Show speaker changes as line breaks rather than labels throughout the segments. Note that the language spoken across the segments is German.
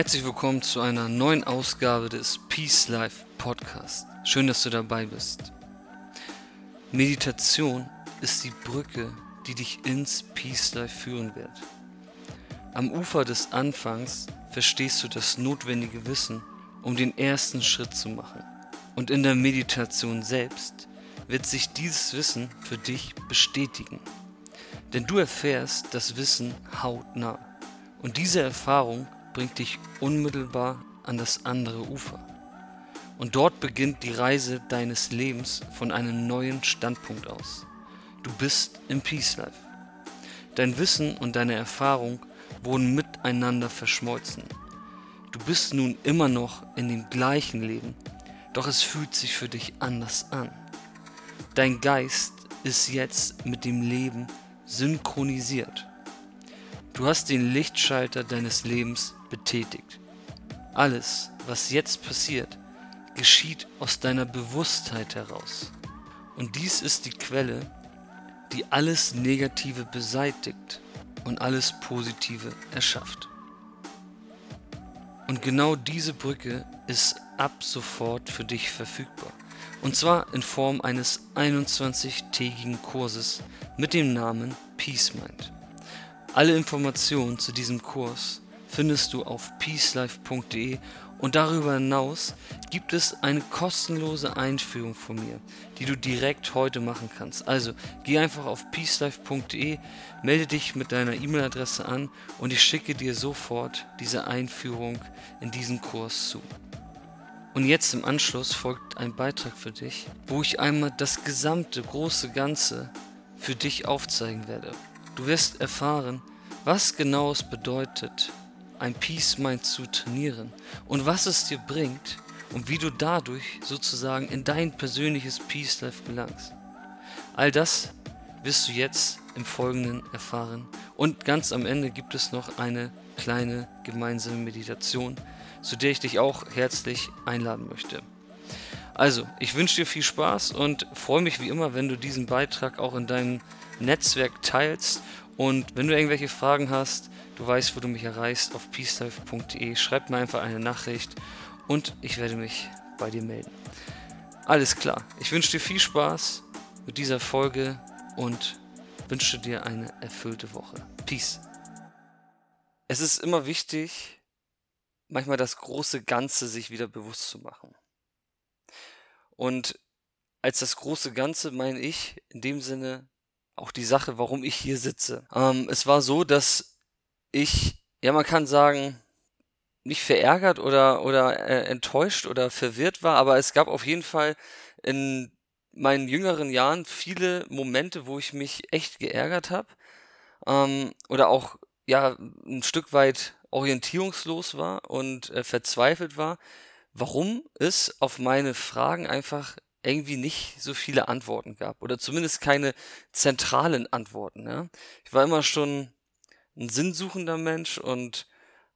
Herzlich willkommen zu einer neuen Ausgabe des Peace Life Podcast. Schön, dass du dabei bist. Meditation ist die Brücke, die dich ins Peace Life führen wird. Am Ufer des Anfangs verstehst du das notwendige Wissen, um den ersten Schritt zu machen. Und in der Meditation selbst wird sich dieses Wissen für dich bestätigen. Denn du erfährst das Wissen hautnah. Und diese Erfahrung bringt dich unmittelbar an das andere Ufer. Und dort beginnt die Reise deines Lebens von einem neuen Standpunkt aus. Du bist im Peace Life. Dein Wissen und deine Erfahrung wurden miteinander verschmolzen. Du bist nun immer noch in dem gleichen Leben, doch es fühlt sich für dich anders an. Dein Geist ist jetzt mit dem Leben synchronisiert. Du hast den Lichtschalter deines Lebens betätigt. Alles, was jetzt passiert, geschieht aus deiner Bewusstheit heraus. Und dies ist die Quelle, die alles Negative beseitigt und alles Positive erschafft. Und genau diese Brücke ist ab sofort für dich verfügbar. Und zwar in Form eines 21-tägigen Kurses mit dem Namen Peace Mind. Alle Informationen zu diesem Kurs findest du auf peacelife.de und darüber hinaus gibt es eine kostenlose Einführung von mir, die du direkt heute machen kannst. Also geh einfach auf peacelife.de, melde dich mit deiner E-Mail-Adresse an und ich schicke dir sofort diese Einführung in diesen Kurs zu. Und jetzt im Anschluss folgt ein Beitrag für dich, wo ich einmal das gesamte große Ganze für dich aufzeigen werde. Du wirst erfahren, was genau es bedeutet, ein Peace Mind zu trainieren und was es dir bringt und wie du dadurch sozusagen in dein persönliches Peace Life gelangst. All das wirst du jetzt im Folgenden erfahren und ganz am Ende gibt es noch eine kleine gemeinsame Meditation, zu der ich dich auch herzlich einladen möchte. Also, ich wünsche dir viel Spaß und freue mich wie immer, wenn du diesen Beitrag auch in deinem Netzwerk teilst. Und wenn du irgendwelche Fragen hast, Du weißt, wo du mich erreichst auf peacelife.de. Schreib mir einfach eine Nachricht und ich werde mich bei dir melden. Alles klar. Ich wünsche dir viel Spaß mit dieser Folge und wünsche dir eine erfüllte Woche. Peace. Es ist immer wichtig, manchmal das große Ganze sich wieder bewusst zu machen. Und als das große Ganze meine ich in dem Sinne auch die Sache, warum ich hier sitze. Ähm, es war so, dass ich, ja, man kann sagen, nicht verärgert oder, oder äh, enttäuscht oder verwirrt war, aber es gab auf jeden Fall in meinen jüngeren Jahren viele Momente, wo ich mich echt geärgert habe ähm, oder auch ja ein Stück weit orientierungslos war und äh, verzweifelt war, warum es auf meine Fragen einfach irgendwie nicht so viele Antworten gab oder zumindest keine zentralen Antworten. Ja? Ich war immer schon ein sinnsuchender Mensch und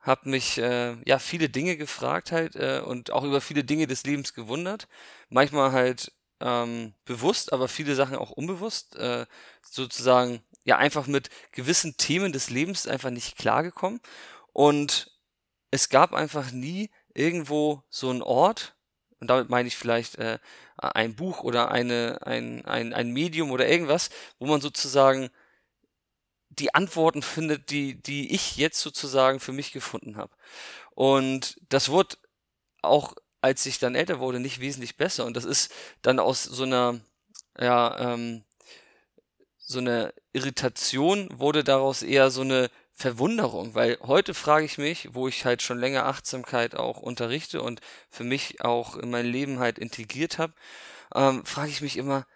habe mich äh, ja viele Dinge gefragt halt äh, und auch über viele Dinge des Lebens gewundert. Manchmal halt ähm, bewusst, aber viele Sachen auch unbewusst. Äh, sozusagen ja einfach mit gewissen Themen des Lebens einfach nicht klargekommen. Und es gab einfach nie irgendwo so einen Ort, und damit meine ich vielleicht äh, ein Buch oder eine, ein, ein, ein Medium oder irgendwas, wo man sozusagen die Antworten findet, die, die ich jetzt sozusagen für mich gefunden habe. Und das wurde auch, als ich dann älter wurde, nicht wesentlich besser. Und das ist dann aus so einer, ja, ähm, so eine Irritation wurde daraus eher so eine Verwunderung, weil heute frage ich mich, wo ich halt schon länger Achtsamkeit auch unterrichte und für mich auch in mein Leben halt integriert habe, ähm, frage ich mich immer,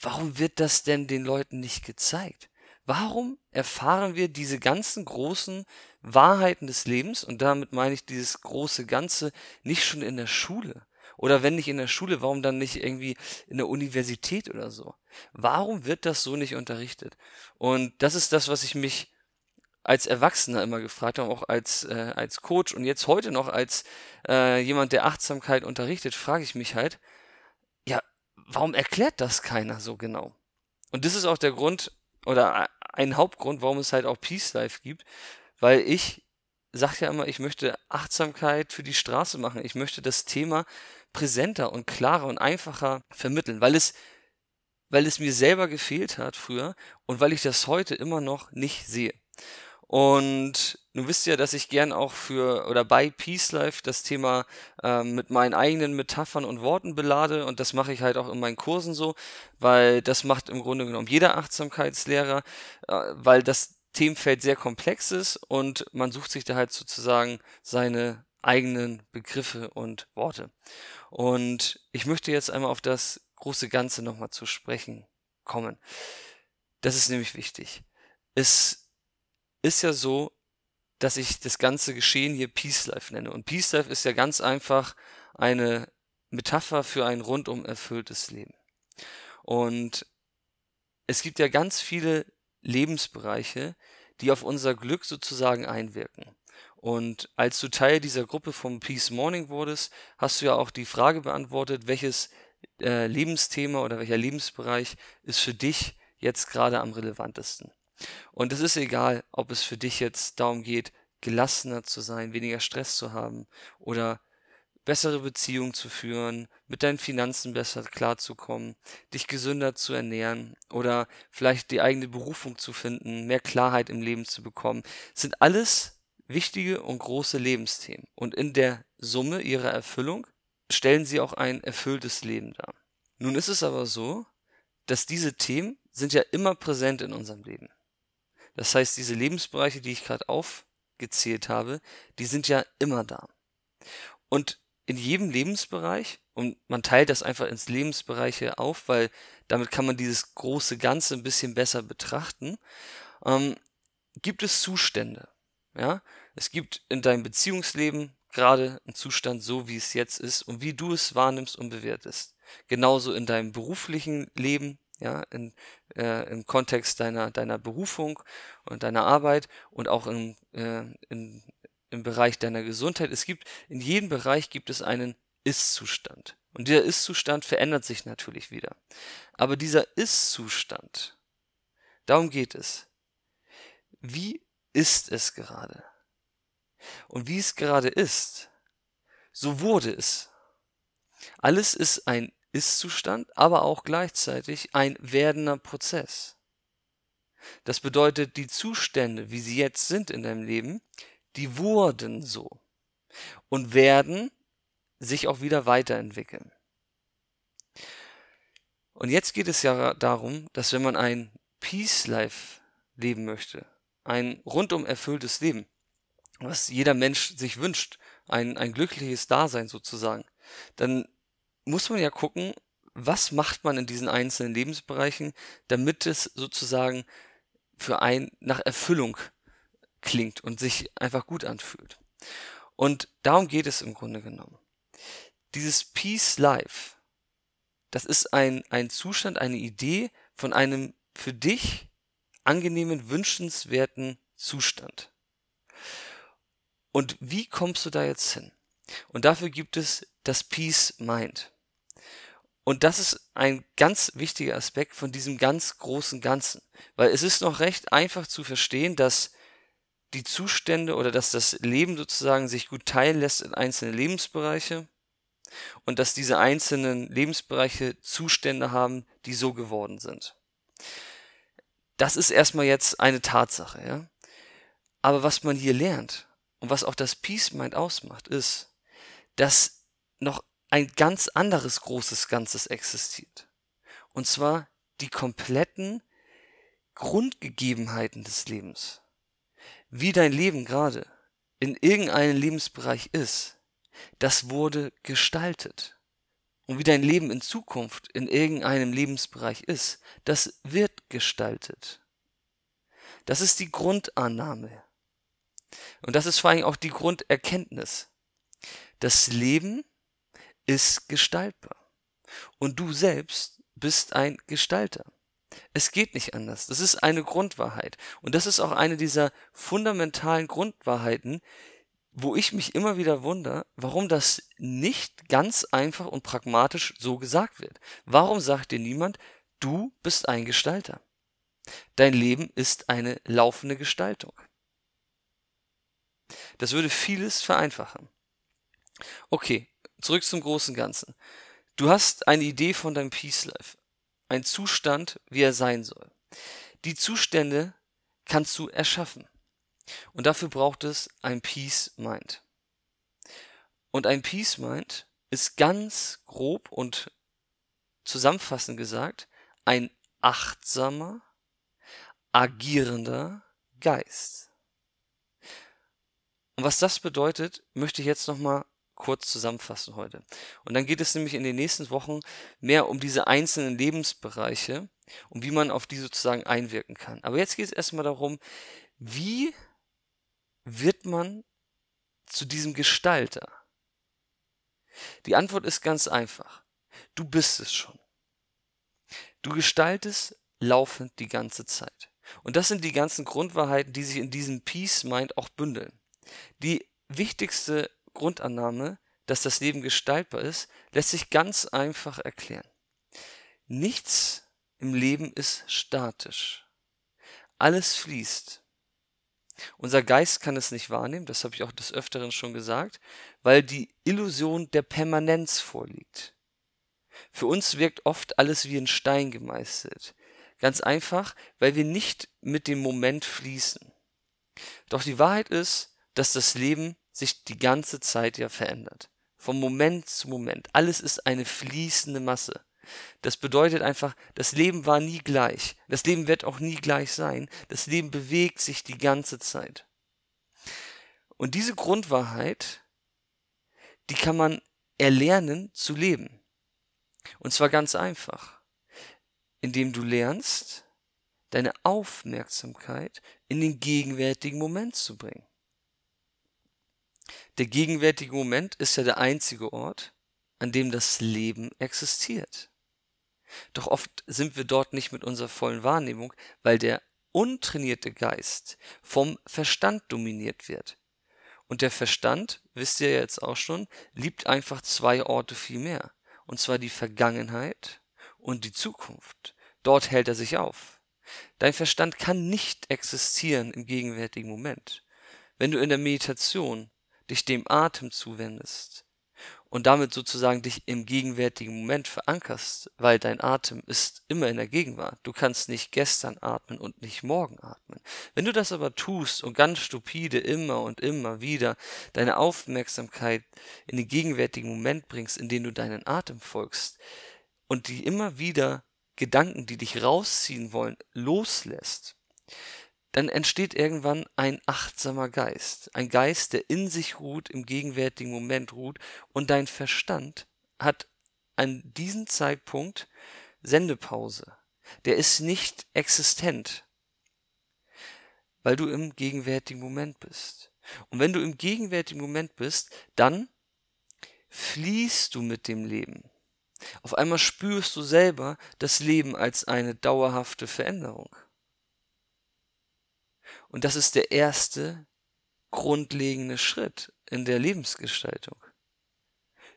warum wird das denn den Leuten nicht gezeigt? Warum erfahren wir diese ganzen großen Wahrheiten des Lebens, und damit meine ich dieses große Ganze, nicht schon in der Schule? Oder wenn nicht in der Schule, warum dann nicht irgendwie in der Universität oder so? Warum wird das so nicht unterrichtet? Und das ist das, was ich mich als Erwachsener immer gefragt habe, auch als, äh, als Coach und jetzt heute noch als äh, jemand, der Achtsamkeit unterrichtet, frage ich mich halt, ja, warum erklärt das keiner so genau? Und das ist auch der Grund oder ein Hauptgrund, warum es halt auch Peace Life gibt, weil ich sage ja immer, ich möchte Achtsamkeit für die Straße machen. Ich möchte das Thema präsenter und klarer und einfacher vermitteln, weil es weil es mir selber gefehlt hat früher und weil ich das heute immer noch nicht sehe. Und du wisst ja, dass ich gern auch für oder bei Peace Life das Thema ähm, mit meinen eigenen Metaphern und Worten belade und das mache ich halt auch in meinen Kursen so, weil das macht im Grunde genommen jeder Achtsamkeitslehrer, äh, weil das Themenfeld sehr komplex ist und man sucht sich da halt sozusagen seine eigenen Begriffe und Worte. Und ich möchte jetzt einmal auf das große Ganze nochmal zu sprechen kommen. Das ist nämlich wichtig. Es ist ja so, dass ich das ganze Geschehen hier Peace Life nenne. Und Peace Life ist ja ganz einfach eine Metapher für ein rundum erfülltes Leben. Und es gibt ja ganz viele Lebensbereiche, die auf unser Glück sozusagen einwirken. Und als du Teil dieser Gruppe vom Peace Morning wurdest, hast du ja auch die Frage beantwortet, welches äh, Lebensthema oder welcher Lebensbereich ist für dich jetzt gerade am relevantesten. Und es ist egal, ob es für dich jetzt darum geht, gelassener zu sein, weniger Stress zu haben oder bessere Beziehungen zu führen, mit deinen Finanzen besser klarzukommen, dich gesünder zu ernähren oder vielleicht die eigene Berufung zu finden, mehr Klarheit im Leben zu bekommen, sind alles wichtige und große Lebensthemen. Und in der Summe ihrer Erfüllung stellen sie auch ein erfülltes Leben dar. Nun ist es aber so, dass diese Themen sind ja immer präsent in unserem Leben. Das heißt, diese Lebensbereiche, die ich gerade aufgezählt habe, die sind ja immer da. Und in jedem Lebensbereich, und man teilt das einfach ins Lebensbereiche auf, weil damit kann man dieses große Ganze ein bisschen besser betrachten, ähm, gibt es Zustände. Ja? Es gibt in deinem Beziehungsleben gerade einen Zustand so, wie es jetzt ist und wie du es wahrnimmst und bewertest. Genauso in deinem beruflichen Leben ja, in, äh, im Kontext deiner, deiner Berufung und deiner Arbeit und auch im, äh, in, im Bereich deiner Gesundheit. Es gibt, in jedem Bereich gibt es einen Ist-Zustand. Und dieser Ist-Zustand verändert sich natürlich wieder. Aber dieser Ist-Zustand, darum geht es. Wie ist es gerade? Und wie es gerade ist, so wurde es. Alles ist ein ist-Zustand, aber auch gleichzeitig ein werdender Prozess. Das bedeutet, die Zustände, wie sie jetzt sind in deinem Leben, die wurden so und werden sich auch wieder weiterentwickeln. Und jetzt geht es ja darum, dass wenn man ein Peace Life leben möchte, ein rundum erfülltes Leben, was jeder Mensch sich wünscht, ein, ein glückliches Dasein sozusagen, dann muss man ja gucken, was macht man in diesen einzelnen Lebensbereichen, damit es sozusagen für einen nach Erfüllung klingt und sich einfach gut anfühlt. Und darum geht es im Grunde genommen. Dieses Peace Life, das ist ein, ein Zustand, eine Idee von einem für dich angenehmen, wünschenswerten Zustand. Und wie kommst du da jetzt hin? Und dafür gibt es das Peace Mind. Und das ist ein ganz wichtiger Aspekt von diesem ganz großen Ganzen, weil es ist noch recht einfach zu verstehen, dass die Zustände oder dass das Leben sozusagen sich gut teilen lässt in einzelne Lebensbereiche und dass diese einzelnen Lebensbereiche Zustände haben, die so geworden sind. Das ist erstmal jetzt eine Tatsache, ja. Aber was man hier lernt und was auch das Peace Mind ausmacht, ist, dass noch ein ganz anderes großes Ganzes existiert. Und zwar die kompletten Grundgegebenheiten des Lebens. Wie dein Leben gerade in irgendeinem Lebensbereich ist, das wurde gestaltet. Und wie dein Leben in Zukunft in irgendeinem Lebensbereich ist, das wird gestaltet. Das ist die Grundannahme. Und das ist vor allem auch die Grunderkenntnis. Das Leben ist gestaltbar. Und du selbst bist ein Gestalter. Es geht nicht anders. Das ist eine Grundwahrheit. Und das ist auch eine dieser fundamentalen Grundwahrheiten, wo ich mich immer wieder wundere, warum das nicht ganz einfach und pragmatisch so gesagt wird. Warum sagt dir niemand, du bist ein Gestalter? Dein Leben ist eine laufende Gestaltung. Das würde vieles vereinfachen. Okay, zurück zum großen Ganzen. Du hast eine Idee von deinem Peace Life, ein Zustand, wie er sein soll. Die Zustände kannst du erschaffen. Und dafür braucht es ein Peace Mind. Und ein Peace Mind ist ganz grob und zusammenfassend gesagt ein achtsamer, agierender Geist. Und was das bedeutet, möchte ich jetzt nochmal kurz zusammenfassen heute. Und dann geht es nämlich in den nächsten Wochen mehr um diese einzelnen Lebensbereiche und wie man auf die sozusagen einwirken kann. Aber jetzt geht es erstmal darum, wie wird man zu diesem Gestalter? Die Antwort ist ganz einfach. Du bist es schon. Du gestaltest laufend die ganze Zeit. Und das sind die ganzen Grundwahrheiten, die sich in diesem Peace Mind auch bündeln. Die wichtigste Grundannahme, dass das Leben gestaltbar ist, lässt sich ganz einfach erklären. Nichts im Leben ist statisch. Alles fließt. Unser Geist kann es nicht wahrnehmen, das habe ich auch des Öfteren schon gesagt, weil die Illusion der Permanenz vorliegt. Für uns wirkt oft alles wie ein Stein gemeißelt. Ganz einfach, weil wir nicht mit dem Moment fließen. Doch die Wahrheit ist, dass das Leben sich die ganze Zeit ja verändert. Vom Moment zu Moment. Alles ist eine fließende Masse. Das bedeutet einfach, das Leben war nie gleich. Das Leben wird auch nie gleich sein. Das Leben bewegt sich die ganze Zeit. Und diese Grundwahrheit, die kann man erlernen zu leben. Und zwar ganz einfach, indem du lernst, deine Aufmerksamkeit in den gegenwärtigen Moment zu bringen. Der gegenwärtige Moment ist ja der einzige Ort, an dem das Leben existiert. Doch oft sind wir dort nicht mit unserer vollen Wahrnehmung, weil der untrainierte Geist vom Verstand dominiert wird. Und der Verstand, wisst ihr jetzt auch schon, liebt einfach zwei Orte viel mehr. Und zwar die Vergangenheit und die Zukunft. Dort hält er sich auf. Dein Verstand kann nicht existieren im gegenwärtigen Moment. Wenn du in der Meditation dich dem Atem zuwendest und damit sozusagen dich im gegenwärtigen Moment verankerst, weil dein Atem ist immer in der Gegenwart. Du kannst nicht gestern atmen und nicht morgen atmen. Wenn du das aber tust und ganz stupide immer und immer wieder deine Aufmerksamkeit in den gegenwärtigen Moment bringst, in den du deinen Atem folgst und die immer wieder Gedanken, die dich rausziehen wollen, loslässt, dann entsteht irgendwann ein achtsamer Geist, ein Geist, der in sich ruht, im gegenwärtigen Moment ruht, und dein Verstand hat an diesem Zeitpunkt Sendepause. Der ist nicht existent, weil du im gegenwärtigen Moment bist. Und wenn du im gegenwärtigen Moment bist, dann fließt du mit dem Leben. Auf einmal spürst du selber das Leben als eine dauerhafte Veränderung. Und das ist der erste grundlegende Schritt in der Lebensgestaltung.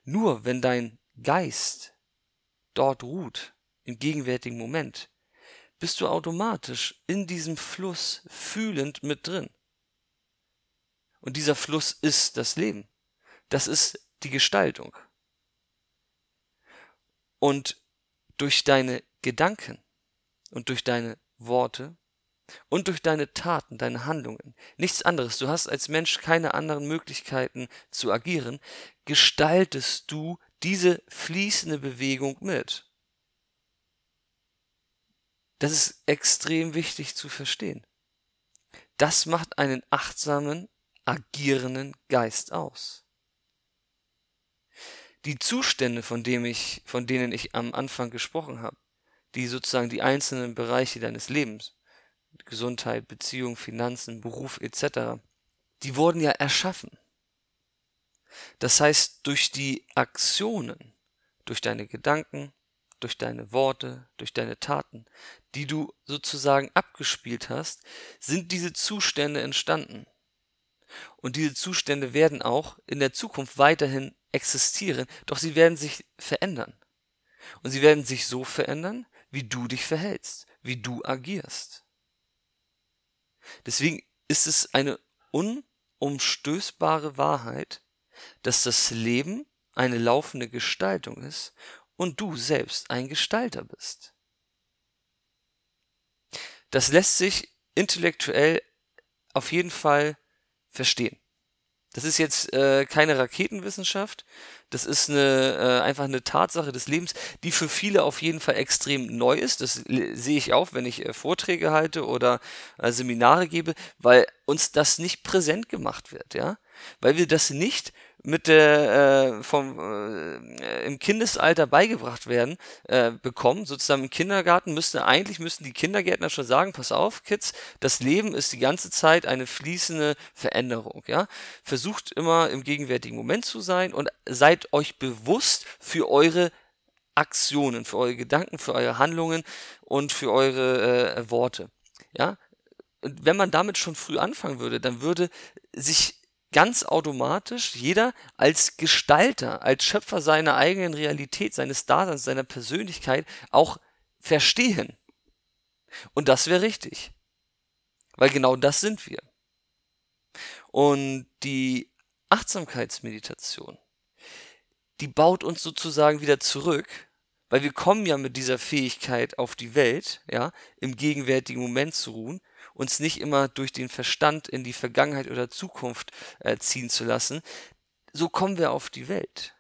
Nur wenn dein Geist dort ruht, im gegenwärtigen Moment, bist du automatisch in diesem Fluss fühlend mit drin. Und dieser Fluss ist das Leben. Das ist die Gestaltung. Und durch deine Gedanken und durch deine Worte und durch deine Taten, deine Handlungen, nichts anderes, du hast als Mensch keine anderen Möglichkeiten zu agieren, gestaltest du diese fließende Bewegung mit. Das ist extrem wichtig zu verstehen. Das macht einen achtsamen, agierenden Geist aus. Die Zustände, von, dem ich, von denen ich am Anfang gesprochen habe, die sozusagen die einzelnen Bereiche deines Lebens Gesundheit, Beziehung, Finanzen, Beruf etc., die wurden ja erschaffen. Das heißt, durch die Aktionen, durch deine Gedanken, durch deine Worte, durch deine Taten, die du sozusagen abgespielt hast, sind diese Zustände entstanden. Und diese Zustände werden auch in der Zukunft weiterhin existieren, doch sie werden sich verändern. Und sie werden sich so verändern, wie du dich verhältst, wie du agierst. Deswegen ist es eine unumstößbare Wahrheit, dass das Leben eine laufende Gestaltung ist und du selbst ein Gestalter bist. Das lässt sich intellektuell auf jeden Fall verstehen. Das ist jetzt äh, keine Raketenwissenschaft, das ist eine, äh, einfach eine Tatsache des Lebens, die für viele auf jeden Fall extrem neu ist. Das sehe ich auch, wenn ich äh, Vorträge halte oder äh, Seminare gebe, weil uns das nicht präsent gemacht wird, ja, weil wir das nicht mit der äh, vom äh, im Kindesalter beigebracht werden äh, bekommen. Sozusagen im Kindergarten müsste eigentlich müssten die Kindergärtner schon sagen pass auf Kids das Leben ist die ganze Zeit eine fließende Veränderung ja. Versucht immer im gegenwärtigen Moment zu sein und seid euch bewusst für eure Aktionen für eure Gedanken für eure Handlungen und für eure äh, Worte ja. Und wenn man damit schon früh anfangen würde dann würde sich ganz automatisch jeder als Gestalter, als Schöpfer seiner eigenen Realität, seines Daseins, seiner Persönlichkeit auch verstehen. Und das wäre richtig. Weil genau das sind wir. Und die Achtsamkeitsmeditation, die baut uns sozusagen wieder zurück, weil wir kommen ja mit dieser Fähigkeit auf die Welt, ja, im gegenwärtigen Moment zu ruhen uns nicht immer durch den Verstand in die Vergangenheit oder Zukunft äh, ziehen zu lassen, so kommen wir auf die Welt.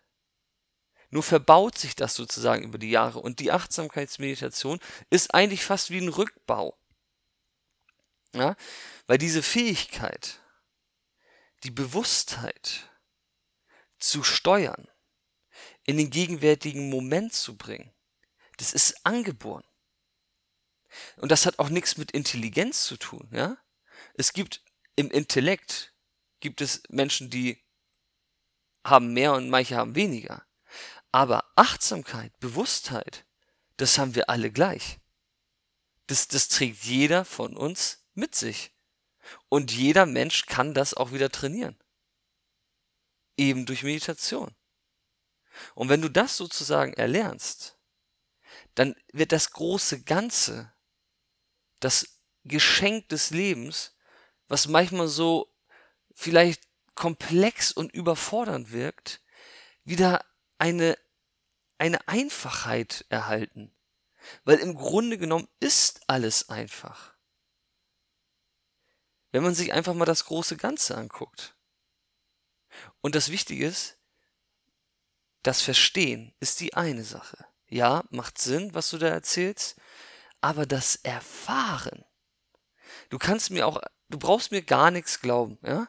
Nur verbaut sich das sozusagen über die Jahre und die Achtsamkeitsmeditation ist eigentlich fast wie ein Rückbau. Ja? Weil diese Fähigkeit, die Bewusstheit zu steuern, in den gegenwärtigen Moment zu bringen, das ist angeboren. Und das hat auch nichts mit Intelligenz zu tun, ja? Es gibt im Intellekt gibt es Menschen, die haben mehr und manche haben weniger. Aber Achtsamkeit, Bewusstheit, das haben wir alle gleich. Das, das trägt jeder von uns mit sich. Und jeder Mensch kann das auch wieder trainieren. Eben durch Meditation. Und wenn du das sozusagen erlernst, dann wird das große Ganze das Geschenk des Lebens, was manchmal so vielleicht komplex und überfordernd wirkt, wieder eine, eine Einfachheit erhalten. Weil im Grunde genommen ist alles einfach. Wenn man sich einfach mal das große Ganze anguckt. Und das Wichtige ist, das Verstehen ist die eine Sache. Ja, macht Sinn, was du da erzählst aber das Erfahren. Du kannst mir auch, du brauchst mir gar nichts glauben, ja?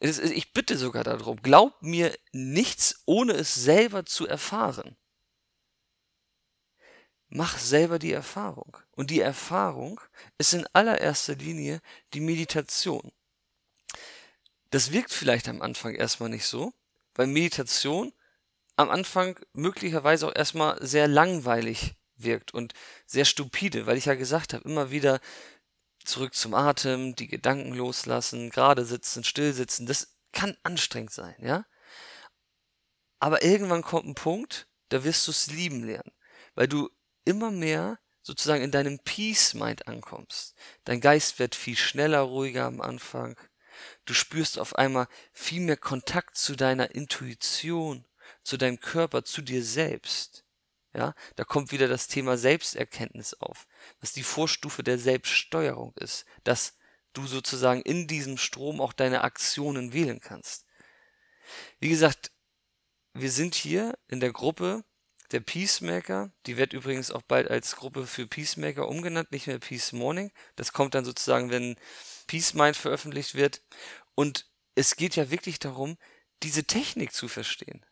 Ich bitte sogar darum, glaub mir nichts, ohne es selber zu erfahren. Mach selber die Erfahrung. Und die Erfahrung ist in allererster Linie die Meditation. Das wirkt vielleicht am Anfang erstmal nicht so, weil Meditation am Anfang möglicherweise auch erstmal sehr langweilig wirkt und sehr stupide, weil ich ja gesagt habe, immer wieder zurück zum Atem, die Gedanken loslassen, gerade sitzen, still sitzen, das kann anstrengend sein, ja? Aber irgendwann kommt ein Punkt, da wirst du es lieben lernen, weil du immer mehr sozusagen in deinem Peace Mind ankommst. Dein Geist wird viel schneller, ruhiger am Anfang. Du spürst auf einmal viel mehr Kontakt zu deiner Intuition, zu deinem Körper, zu dir selbst. Ja, da kommt wieder das Thema Selbsterkenntnis auf, was die Vorstufe der Selbststeuerung ist, dass du sozusagen in diesem Strom auch deine Aktionen wählen kannst. Wie gesagt, wir sind hier in der Gruppe der Peacemaker, die wird übrigens auch bald als Gruppe für Peacemaker umgenannt, nicht mehr Peace Morning. Das kommt dann sozusagen, wenn Peace Mind veröffentlicht wird. Und es geht ja wirklich darum, diese Technik zu verstehen.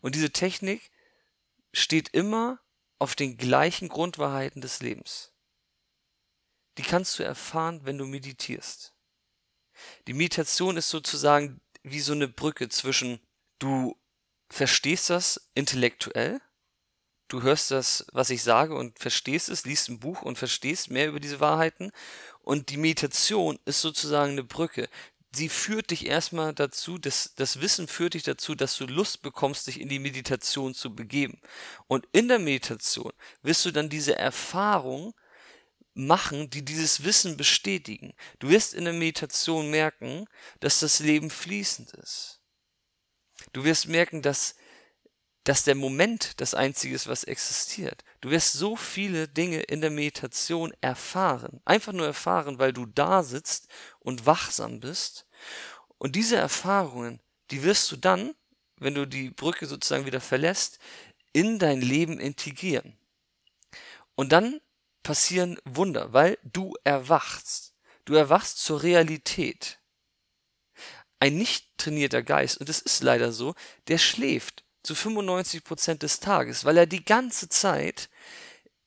Und diese Technik steht immer auf den gleichen Grundwahrheiten des Lebens. die kannst du erfahren, wenn du meditierst. Die Meditation ist sozusagen wie so eine Brücke zwischen du verstehst das intellektuell, du hörst das, was ich sage und verstehst es, liest ein Buch und verstehst mehr über diese Wahrheiten und die Meditation ist sozusagen eine Brücke. Sie führt dich erstmal dazu, das, das Wissen führt dich dazu, dass du Lust bekommst, dich in die Meditation zu begeben. Und in der Meditation wirst du dann diese Erfahrung machen, die dieses Wissen bestätigen. Du wirst in der Meditation merken, dass das Leben fließend ist. Du wirst merken, dass, dass der Moment das Einzige ist, was existiert. Du wirst so viele Dinge in der Meditation erfahren. Einfach nur erfahren, weil du da sitzt und wachsam bist. Und diese Erfahrungen, die wirst du dann, wenn du die Brücke sozusagen wieder verlässt, in dein Leben integrieren. Und dann passieren Wunder, weil du erwachst. Du erwachst zur Realität. Ein nicht trainierter Geist, und es ist leider so, der schläft zu 95 Prozent des Tages, weil er die ganze Zeit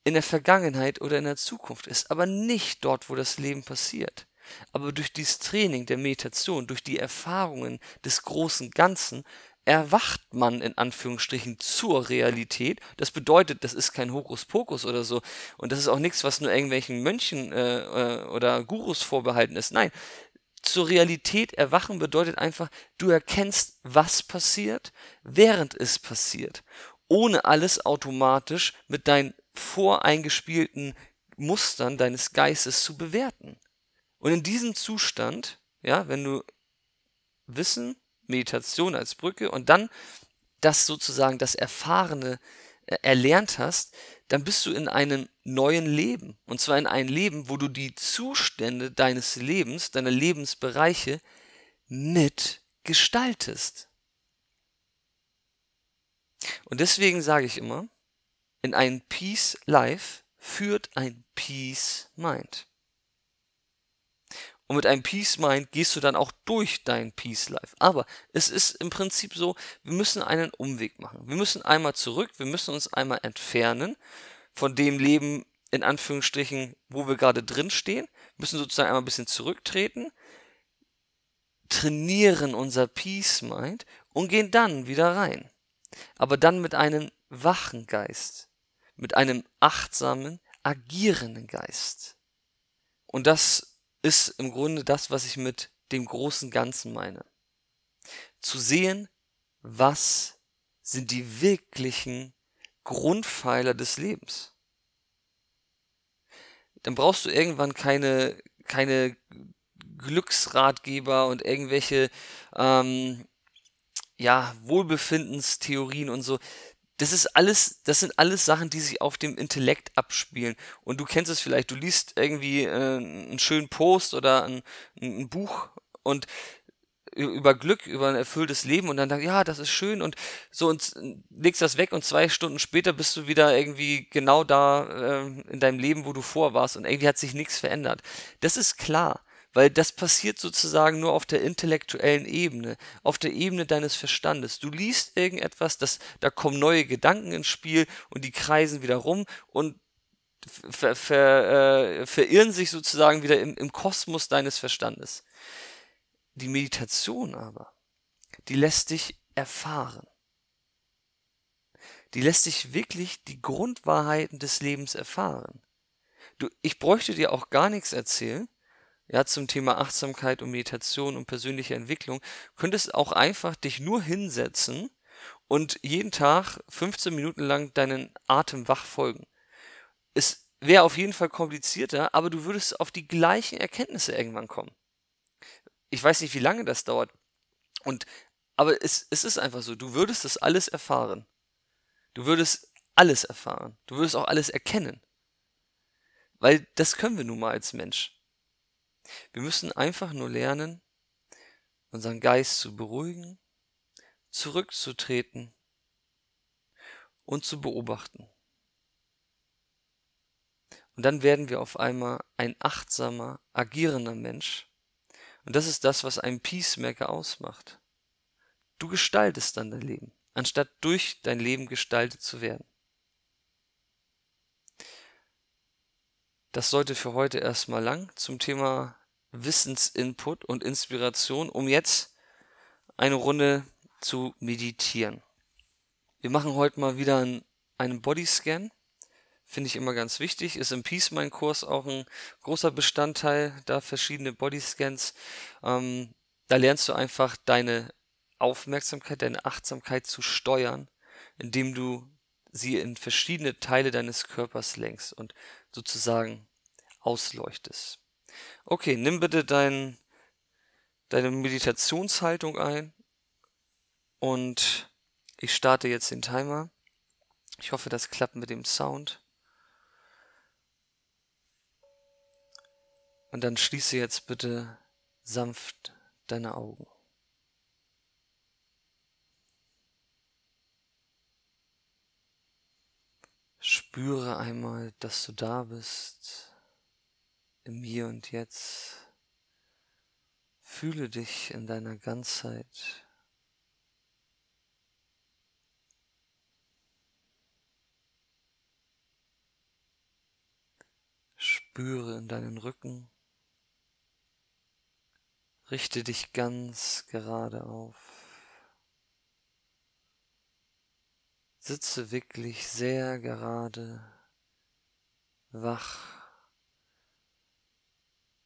in der Vergangenheit oder in der Zukunft ist, aber nicht dort, wo das Leben passiert. Aber durch dieses Training der Meditation, durch die Erfahrungen des großen Ganzen, erwacht man in Anführungsstrichen zur Realität. Das bedeutet, das ist kein Hokuspokus oder so. Und das ist auch nichts, was nur irgendwelchen Mönchen äh, äh, oder Gurus vorbehalten ist. Nein, zur Realität erwachen bedeutet einfach, du erkennst, was passiert, während es passiert, ohne alles automatisch mit deinen voreingespielten Mustern deines Geistes zu bewerten. Und in diesem Zustand, ja, wenn du Wissen, Meditation als Brücke und dann das sozusagen das Erfahrene äh, erlernt hast, dann bist du in einem neuen Leben. Und zwar in einem Leben, wo du die Zustände deines Lebens, deiner Lebensbereiche mitgestaltest. Und deswegen sage ich immer, in ein Peace Life führt ein Peace Mind. Und mit einem Peace Mind gehst du dann auch durch dein Peace Life. Aber es ist im Prinzip so, wir müssen einen Umweg machen. Wir müssen einmal zurück, wir müssen uns einmal entfernen von dem Leben, in Anführungsstrichen, wo wir gerade drin stehen, müssen sozusagen einmal ein bisschen zurücktreten, trainieren unser Peace Mind und gehen dann wieder rein. Aber dann mit einem wachen Geist, mit einem achtsamen, agierenden Geist. Und das ist im Grunde das, was ich mit dem großen Ganzen meine. Zu sehen, was sind die wirklichen Grundpfeiler des Lebens. Dann brauchst du irgendwann keine, keine Glücksratgeber und irgendwelche ähm, ja, Wohlbefindenstheorien und so das ist alles, das sind alles Sachen, die sich auf dem Intellekt abspielen. Und du kennst es vielleicht, du liest irgendwie äh, einen schönen Post oder ein, ein Buch und über Glück, über ein erfülltes Leben und dann sagst ja, das ist schön und so und legst das weg und zwei Stunden später bist du wieder irgendwie genau da äh, in deinem Leben, wo du vor warst und irgendwie hat sich nichts verändert. Das ist klar weil das passiert sozusagen nur auf der intellektuellen Ebene, auf der Ebene deines Verstandes. Du liest irgendetwas, das, da kommen neue Gedanken ins Spiel und die kreisen wieder rum und ver, ver, äh, verirren sich sozusagen wieder im, im Kosmos deines Verstandes. Die Meditation aber, die lässt dich erfahren. Die lässt dich wirklich die Grundwahrheiten des Lebens erfahren. Du, ich bräuchte dir auch gar nichts erzählen, ja, zum Thema Achtsamkeit und Meditation und persönliche Entwicklung, könntest auch einfach dich nur hinsetzen und jeden Tag 15 Minuten lang deinen Atem wach folgen. Es wäre auf jeden Fall komplizierter, aber du würdest auf die gleichen Erkenntnisse irgendwann kommen. Ich weiß nicht, wie lange das dauert. Und, aber es, es ist einfach so, du würdest das alles erfahren. Du würdest alles erfahren. Du würdest auch alles erkennen. Weil das können wir nun mal als Mensch. Wir müssen einfach nur lernen, unseren Geist zu beruhigen, zurückzutreten und zu beobachten. Und dann werden wir auf einmal ein achtsamer, agierender Mensch. Und das ist das, was einen Peacemaker ausmacht. Du gestaltest dann dein Leben, anstatt durch dein Leben gestaltet zu werden. Das sollte für heute erstmal lang zum Thema Wissensinput und Inspiration, um jetzt eine Runde zu meditieren. Wir machen heute mal wieder einen, Bodyscan. Finde ich immer ganz wichtig. Ist im Peace Mind Kurs auch ein großer Bestandteil, da verschiedene Bodyscans. Ähm, da lernst du einfach deine Aufmerksamkeit, deine Achtsamkeit zu steuern, indem du sie in verschiedene Teile deines Körpers lenkst und sozusagen ausleuchtest. Okay, nimm bitte dein, deine Meditationshaltung ein und ich starte jetzt den Timer. Ich hoffe, das klappt mit dem Sound. Und dann schließe jetzt bitte sanft deine Augen. Spüre einmal, dass du da bist, im Hier und Jetzt. Fühle dich in deiner Ganzheit. Spüre in deinen Rücken. Richte dich ganz gerade auf. Sitze wirklich sehr gerade, wach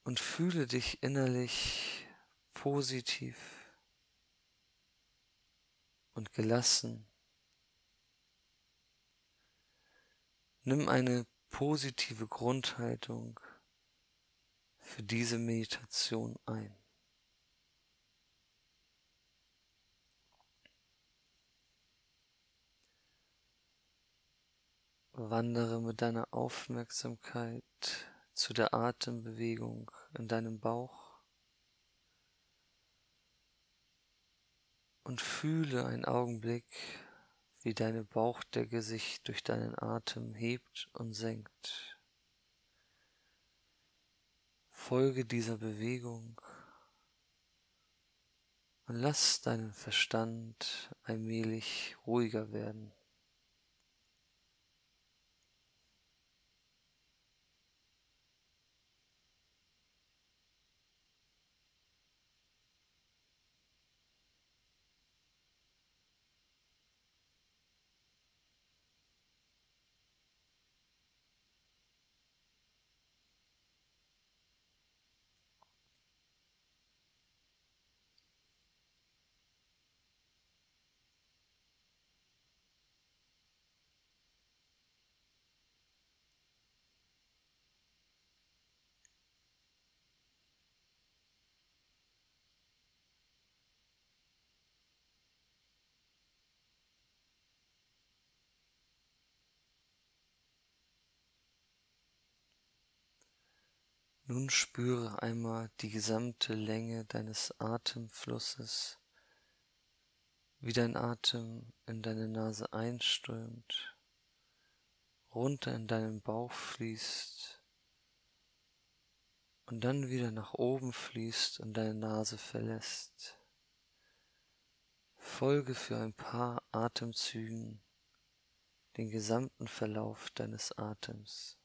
und fühle dich innerlich positiv und gelassen. Nimm eine positive Grundhaltung für diese Meditation ein. Wandere mit deiner Aufmerksamkeit zu der Atembewegung in deinem Bauch und fühle einen Augenblick, wie deine Bauchdecke sich durch deinen Atem hebt und senkt. Folge dieser Bewegung und lass deinen Verstand allmählich ruhiger werden. Nun spüre einmal die gesamte Länge deines Atemflusses, wie dein Atem in deine Nase einströmt, runter in deinen Bauch fließt und dann wieder nach oben fließt und deine Nase verlässt. Folge für ein paar Atemzügen den gesamten Verlauf deines Atems.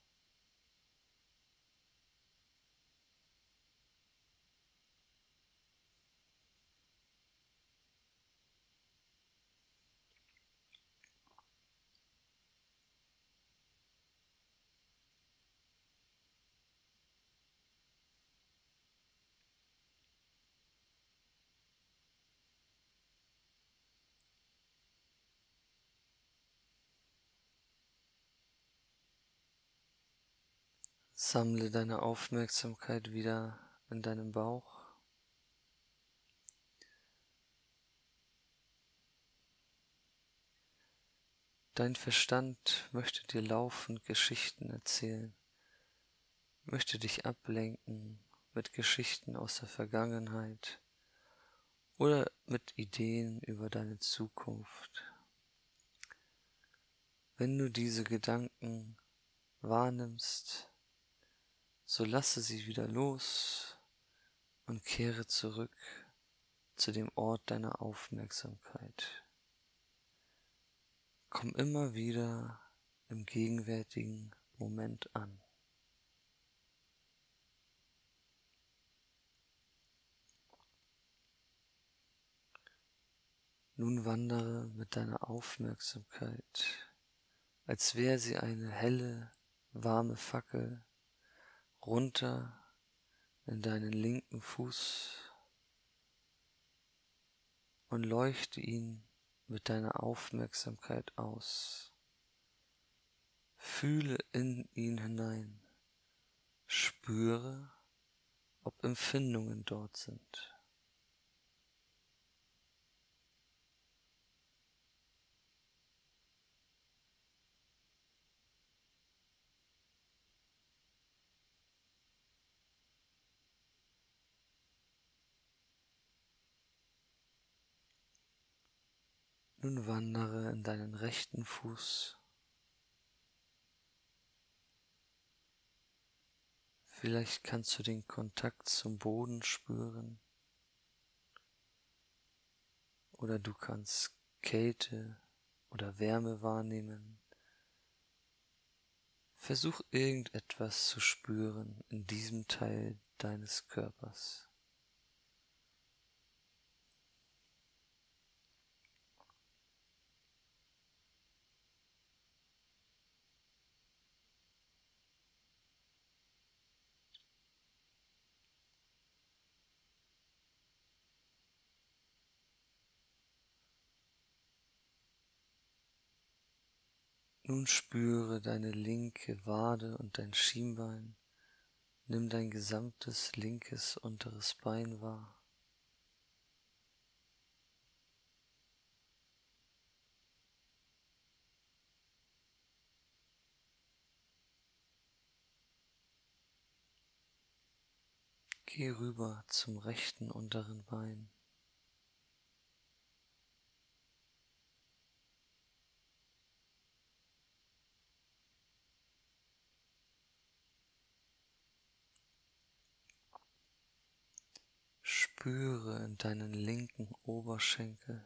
Sammle deine Aufmerksamkeit wieder in deinem Bauch. Dein Verstand möchte dir laufend Geschichten erzählen, möchte dich ablenken mit Geschichten aus der Vergangenheit oder mit Ideen über deine Zukunft. Wenn du diese Gedanken wahrnimmst, so lasse sie wieder los und kehre zurück zu dem Ort deiner Aufmerksamkeit. Komm immer wieder im gegenwärtigen Moment an. Nun wandere mit deiner Aufmerksamkeit, als wäre sie eine helle, warme Fackel, runter in deinen linken Fuß und leuchte ihn mit deiner Aufmerksamkeit aus. Fühle in ihn hinein, spüre, ob Empfindungen dort sind. Nun wandere in deinen rechten Fuß. Vielleicht kannst du den Kontakt zum Boden spüren oder du kannst Kälte oder Wärme wahrnehmen. Versuch irgendetwas zu spüren in diesem Teil deines Körpers. Nun spüre deine linke Wade und dein Schienbein. Nimm dein gesamtes linkes unteres Bein wahr. Geh rüber zum rechten unteren Bein. Spüre in deinen linken Oberschenkel.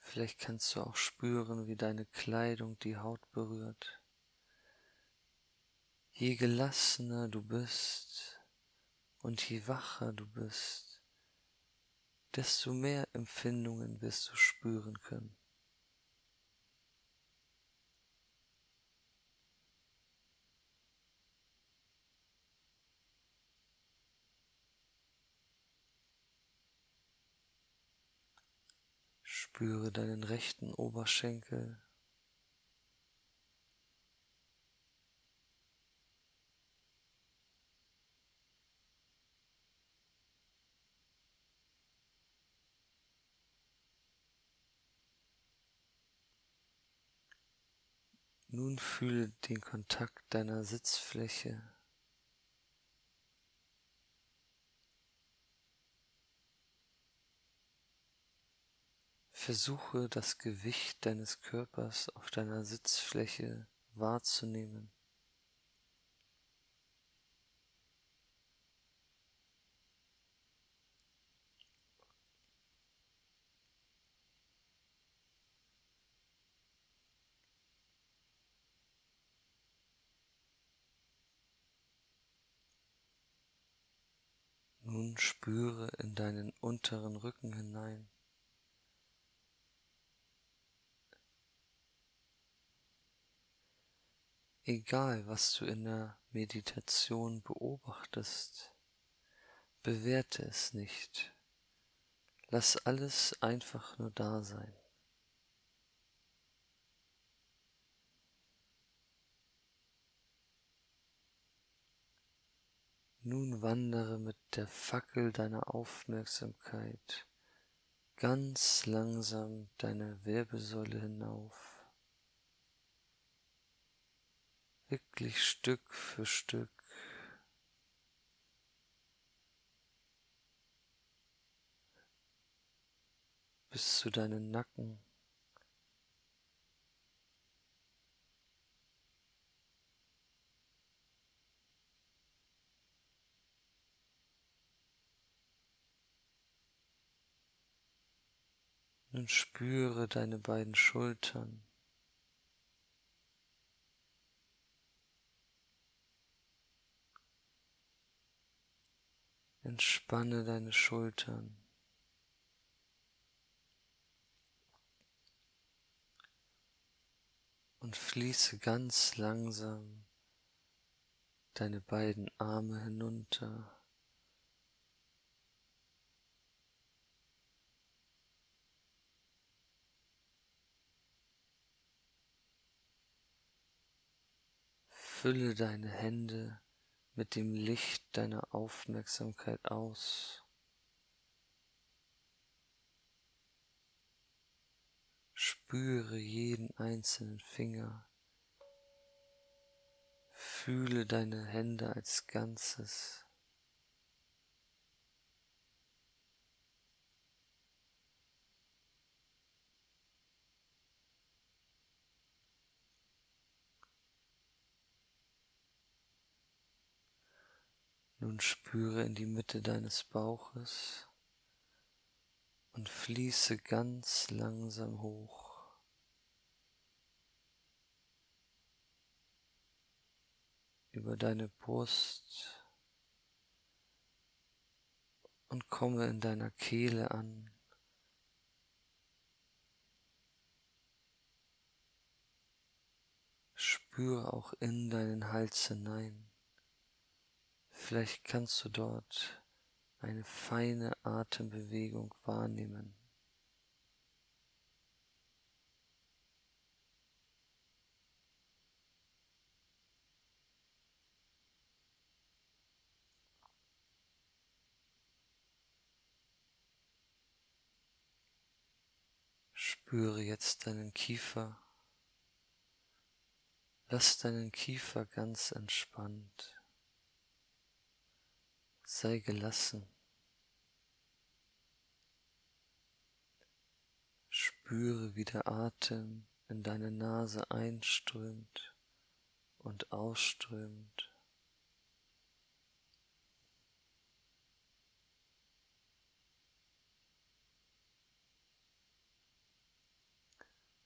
Vielleicht kannst du auch spüren, wie deine Kleidung die Haut berührt. Je gelassener du bist und je wacher du bist, desto mehr Empfindungen wirst du spüren können. Spüre deinen rechten Oberschenkel. Nun fühle den Kontakt deiner Sitzfläche Versuche das Gewicht deines Körpers auf deiner Sitzfläche wahrzunehmen. Nun spüre in deinen unteren Rücken hinein. Egal, was du in der Meditation beobachtest, bewerte es nicht. Lass alles einfach nur da sein. Nun wandere mit der Fackel deiner Aufmerksamkeit ganz langsam deine Wirbelsäule hinauf. Wirklich Stück für Stück. bis zu deinen Nacken. Nun spüre deine beiden Schultern. Entspanne deine Schultern. Und fließe ganz langsam deine beiden Arme hinunter. Fülle deine Hände mit dem Licht deiner Aufmerksamkeit aus. Spüre jeden einzelnen Finger. Fühle deine Hände als Ganzes. Nun spüre in die Mitte deines Bauches und fließe ganz langsam hoch. über deine Brust und komme in deiner Kehle an. Spüre auch in deinen Hals hinein. Vielleicht kannst du dort eine feine Atembewegung wahrnehmen. Spüre jetzt deinen Kiefer. Lass deinen Kiefer ganz entspannt. Sei gelassen. Spüre, wie der Atem in deine Nase einströmt und ausströmt.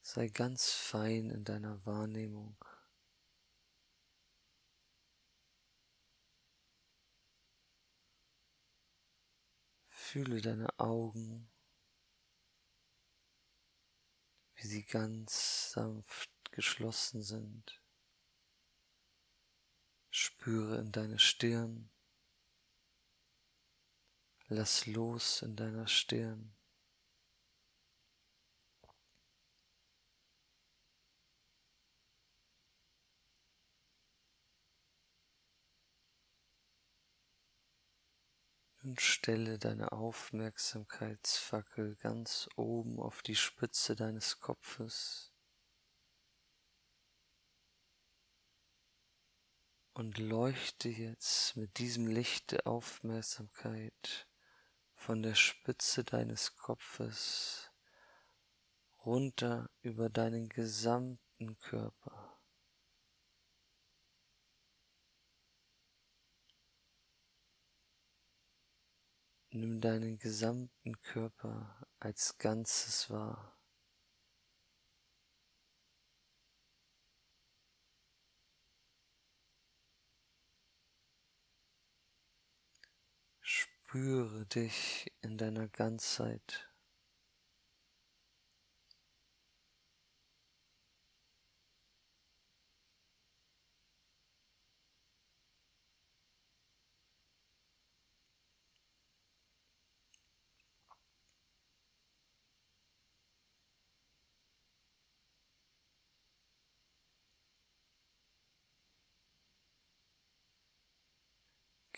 Sei ganz fein in deiner Wahrnehmung. Fühle deine Augen, wie sie ganz sanft geschlossen sind. Spüre in deine Stirn. Lass los in deiner Stirn. Und stelle deine Aufmerksamkeitsfackel ganz oben auf die Spitze deines Kopfes und leuchte jetzt mit diesem Licht der Aufmerksamkeit von der Spitze deines Kopfes runter über deinen gesamten Körper. Nimm deinen gesamten Körper als Ganzes wahr. Spüre dich in deiner Ganzheit.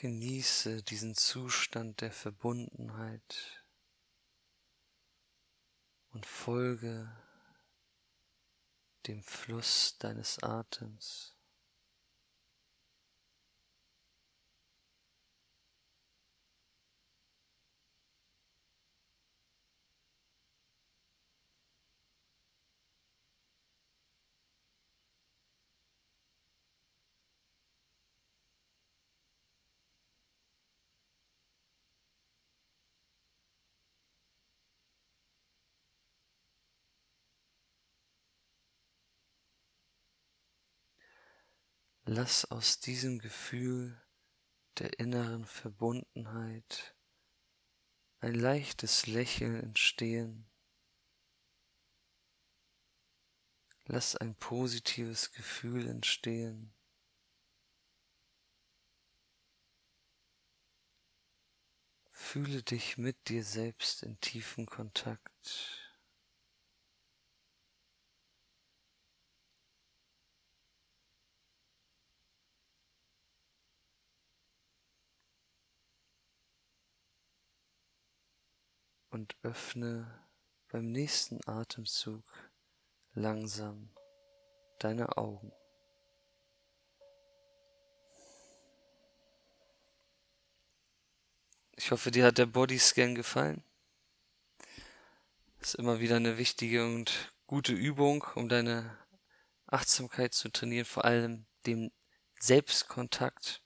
Genieße diesen Zustand der Verbundenheit und folge dem Fluss deines Atems. Lass aus diesem Gefühl der inneren Verbundenheit ein leichtes Lächeln entstehen. Lass ein positives Gefühl entstehen. Fühle dich mit dir selbst in tiefen Kontakt. Und öffne beim nächsten Atemzug langsam deine Augen. Ich hoffe, dir hat der Bodyscan gefallen. Ist immer wieder eine wichtige und gute Übung, um deine Achtsamkeit zu trainieren, vor allem dem Selbstkontakt.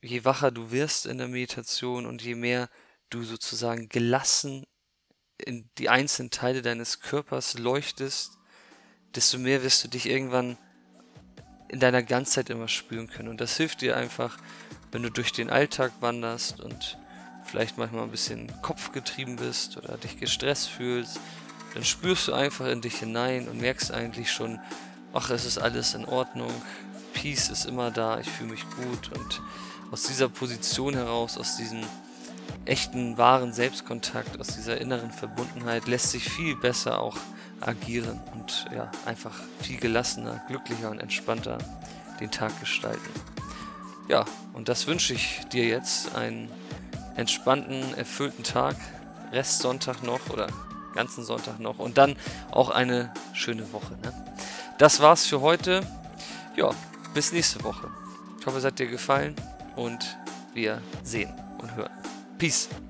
Je wacher du wirst in der Meditation und je mehr du sozusagen gelassen in die einzelnen Teile deines Körpers leuchtest, desto mehr wirst du dich irgendwann in deiner Ganzheit immer spüren können. Und das hilft dir einfach, wenn du durch den Alltag wanderst und vielleicht manchmal ein bisschen kopfgetrieben bist oder dich gestresst fühlst, dann spürst du einfach in dich hinein und merkst eigentlich schon, ach, es ist alles in Ordnung, Peace ist immer da, ich fühle mich gut und aus dieser Position heraus, aus diesem echten, wahren Selbstkontakt, aus dieser inneren Verbundenheit lässt sich viel besser auch agieren und ja, einfach viel gelassener, glücklicher und entspannter den Tag gestalten. Ja, und das wünsche ich dir jetzt, einen entspannten, erfüllten Tag, Rest Sonntag noch oder ganzen Sonntag noch und dann auch eine schöne Woche. Ne? Das war's für heute. Ja, bis nächste Woche. Ich hoffe, es hat dir gefallen und wir sehen und hören. Peace.